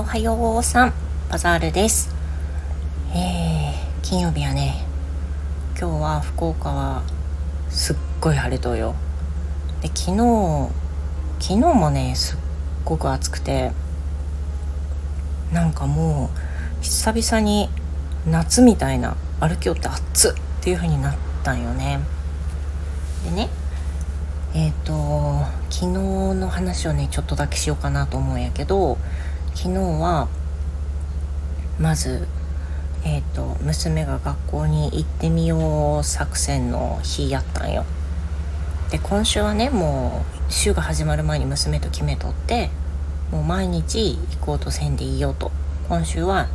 おはようさんバザールです。えー、金曜日やね今日は福岡はすっごい晴れとよ。で昨日昨日もねすっごく暑くてなんかもう久々に夏みたいな歩きよって暑っていう風になったんよね。でねえっ、ー、と昨日の話をねちょっとだけしようかなと思うんやけど昨日はまずえーと、娘が学校に行ってみよう作戦の日やったんよ。で今週はねもう週が始まる前に娘と決めとってもう毎日行こうとせんでいいよと今週は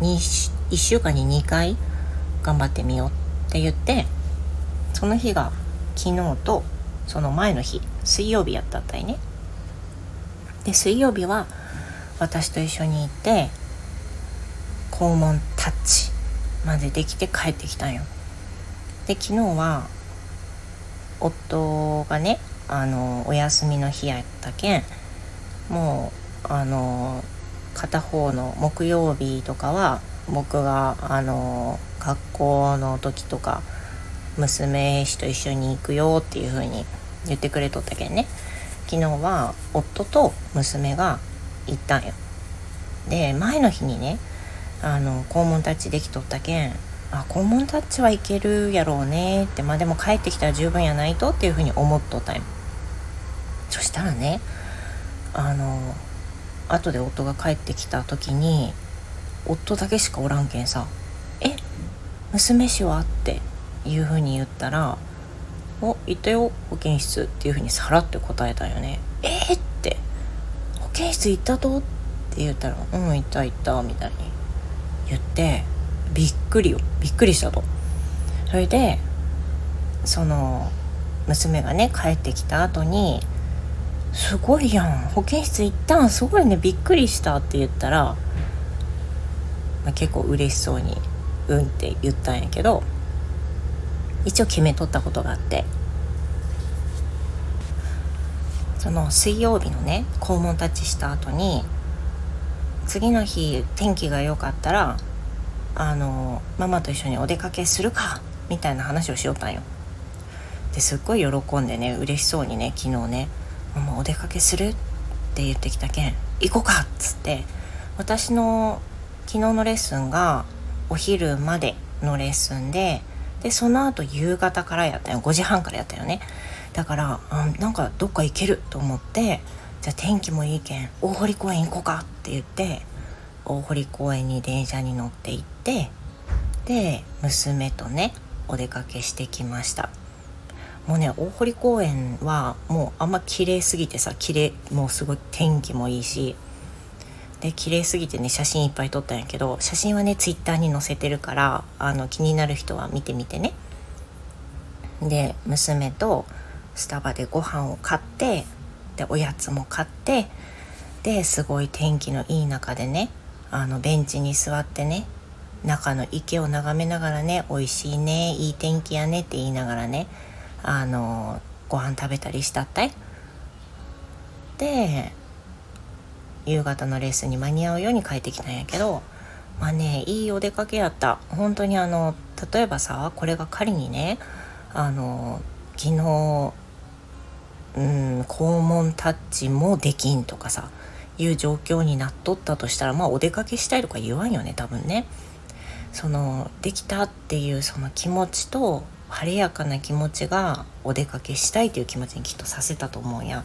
1週間に2回頑張ってみようって言ってその日が昨日とその前の日水曜日やったったいねで水曜日は私と一緒に行って肛門タッチまでできて帰ってきたんよ。で昨日は夫がねあのお休みの日やったけんもうあの片方の木曜日とかは僕があの学校の時とか娘氏と一緒に行くよっていう風に言ってくれとったけんね。昨日は夫と娘が行ったんよで前の日にねあの肛門タッチできとったけんあ肛門タッチはいけるやろうねってまあでも帰ってきたら十分やないとっていうふうに思っとったんよそしたらねあの後で夫が帰ってきた時に夫だけしかおらんけんさ「え娘氏は?」っていうふうに言ったら「お行ったよ保健室」っていうふうにさらって答えたんよね「えー、って「保健室行ったと?」って言ったら「うん行った行った」みたいに言ってびっくりよ。びっくりしたと。それでその娘がね帰ってきた後に「すごいやん。保健室行ったん？すごいね。びっくりした」って言ったら、まあ、結構嬉しそうに「うん」って言ったんやけど一応決めとったことがあって。その水曜日のね肛門タッチした後に次の日天気が良かったらあのママと一緒にお出かけするかみたいな話をしよったんよ。ですっごい喜んでね嬉しそうにね昨日ね「ママお出かけする?」って言ってきたけん「行こうか!」っつって私の昨日のレッスンがお昼までのレッスンででその後夕方からやったよ5時半からやったよねだからあなんかどっか行けると思ってじゃあ天気もいいけん大堀公園行こうかって言って大堀公園に電車に乗って行ってで娘とねお出かけしてきました。もうね大堀公園はもうあんま綺麗すぎてさ綺麗もうすごい天気もいいしで綺麗すぎてね写真いっぱい撮ったんやけど写真はねツイッターに載せてるからあの気になる人は見てみてね。で娘とスタバでご飯を買ってでおやつも買ってですごい天気のいい中でねあのベンチに座ってね中の池を眺めながらね美味しいねいい天気やねって言いながらねあのご飯食べたりしたったい。で夕方のレッスンに間に合うように帰ってきたんやけどまあねいいお出かけやった。本当にあの例えばさこれが仮にねあの昨日うん肛門タッチもできんとかさいう状況になっとったとしたらまあお出かけしたいとか言わんよね多分ね。そのできたっていうその気持ちと晴れやかな気持ちがお出かけしたいという気持ちにきっとさせたと思うんや。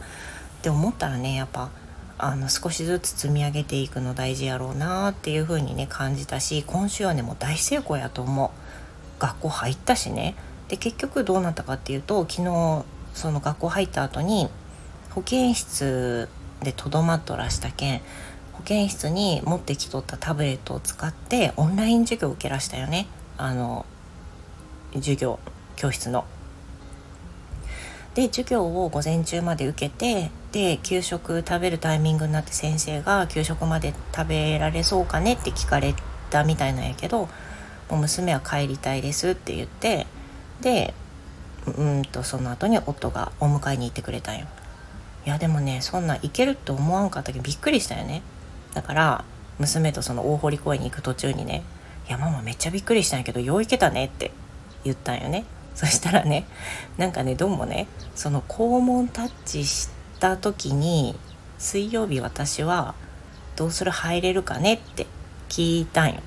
って思ったらねやっぱあの少しずつ積み上げていくの大事やろうなっていう風にね感じたし今週はねもう大成功やと思う。学校入ったしねで結局どうなったかっていうと昨日その学校入った後に保健室でとどまっとらしたけん保健室に持ってきとったタブレットを使ってオンライン授業を受けらしたよねあの授業教室の。で授業を午前中まで受けてで給食食べるタイミングになって先生が「給食まで食べられそうかね?」って聞かれたみたいなんやけど「もう娘は帰りたいです」って言ってでうんとその後に夫がお迎えに行ってくれたんよ。いやでもねそんな行けるって思わんかったけどびっくりしたよね。だから娘とその大堀公園に行く途中にね「いやママめっちゃびっくりしたんやけどよう行けたね」って言ったんよね。そしたらねなんかねどうもねその肛門タッチした時に水曜日私はどうする入れるかねって聞いたんよ。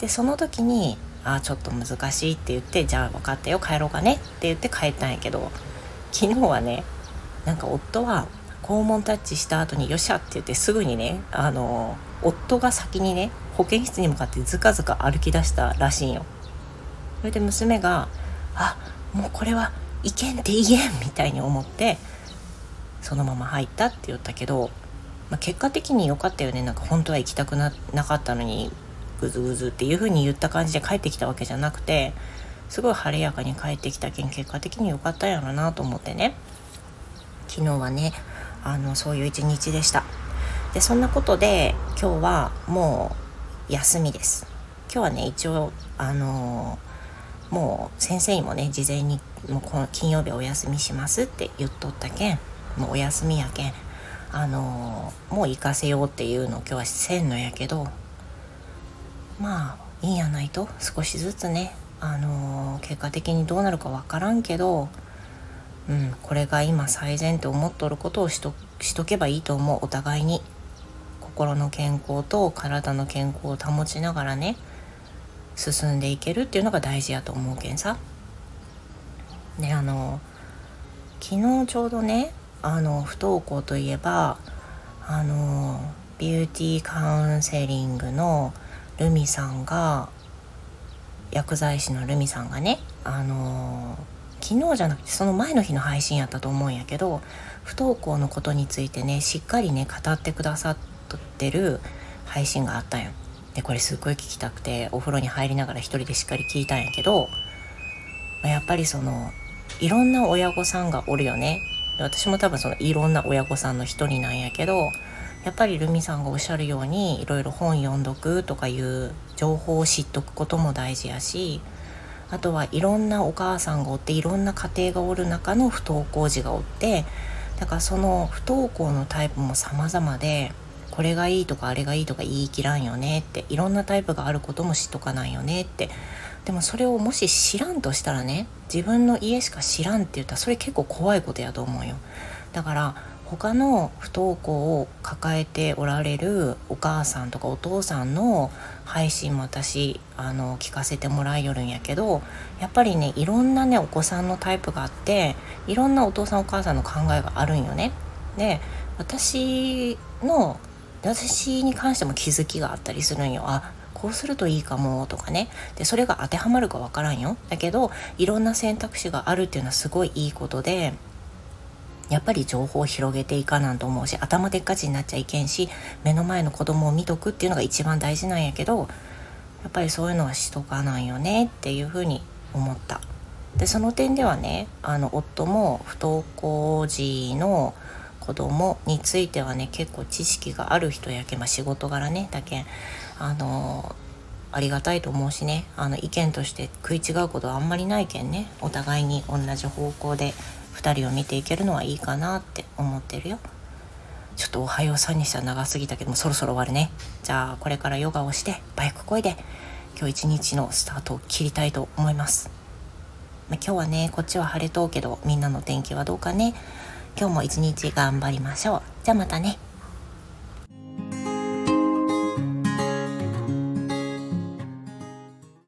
でその時に「あちょっと難しい」って言って「じゃあ分かったよ帰ろうかね」って言って帰ったんやけど昨日はねなんか夫は肛門タッチした後に「よっしゃ」って言ってすぐにねあの夫が先にね保健室に向かってずかずか歩き出したらしいんよ。それで娘が「あもうこれはいけんって言えん」みたいに思ってそのまま入ったって言ったけど、まあ、結果的に良かったよねなんか本当は行きたくななかったのにグズグズっていう風に言った感じで帰ってきたわけじゃなくてすごい晴れやかに帰ってきたけん結果的に良かったんやろなと思ってね。昨日はねあのそういう一日でした。でそんなことで今日はもう休みです。今日はね一応あのもう先生にもね事前にもうこの金曜日お休みしますって言っとったけんもうお休みやけんあのもう行かせようっていうのを今日はせんのやけどまあいいんやないと。少しずつね。あの結果的にどうなるか分からんけどうん、これが今最善って思っとることをしとしとけばいいと思う。お互いに。心の健康と体の健康を保ちながらね進んでいけるっていうのが大事やと思うけんさ。であの昨日ちょうどねあの不登校といえばあのビューティーカウンセリングのルミさんが薬剤師のルミさんがねあの昨日じゃなくてその前の日の配信やったと思うんやけど不登校のことについてねしっかりね語ってくださってる配信があったんよ。でこれすっごい聞きたくてお風呂に入りながら一人でしっかり聞いたんやけどやっぱりそのいろんな親御さんがおるよね。私も多分そのいろんな親御さんの一人なんやけどやっぱりルミさんがおっしゃるようにいろいろ本読んどくとかいう情報を知っとくことも大事やしあとはいろんなお母さんがおっていろんな家庭がおる中の不登校児がおってだからその不登校のタイプも様々でこれがいいとかあれがいいとか言い切らんよねっていろんなタイプがあることも知っとかないよねってでもそれをもし知らんとしたらね自分の家しか知らんって言ったらそれ結構怖いことやと思うよ。だから他の不登校を抱えておられるお母さんとかお父さんの配信も私あの聞かせてもらいよるんやけどやっぱりねいろんなねお子さんのタイプがあっていろんなお父さんお母さんの考えがあるんよね。で私の私に関しても気づきがあったりするんよ。あこうするといいかもとかねでそれが当てはまるかわからんよだけどいろんな選択肢があるっていうのはすごいいいことでやっぱり情報を広げていかなんと思うし頭でっかちになっちゃいけんし目の前の子供を見とくっていうのが一番大事なんやけどやっぱりそういうのはしとかないよねっていうふうに思った。でその点ではねあの夫も不登校児の子供についてはね結構知識がある人やけまあ、仕事柄ねだけあのありがたいと思うしねあの意見として食い違うことはあんまりないけんねお互いに同じ方向で2人を見ていけるのはいいかなって思ってるよ。ちょっとおはようさんにしては長すぎたけどもそろそろ終わるね。じゃあこれからヨガをしてバイクこいで今日一日のスタートを切りたいと思います。ま今日はねこっちは晴れとうけどみんなの天気はどうかね。今日も一日頑張りましょう。じゃあまたね。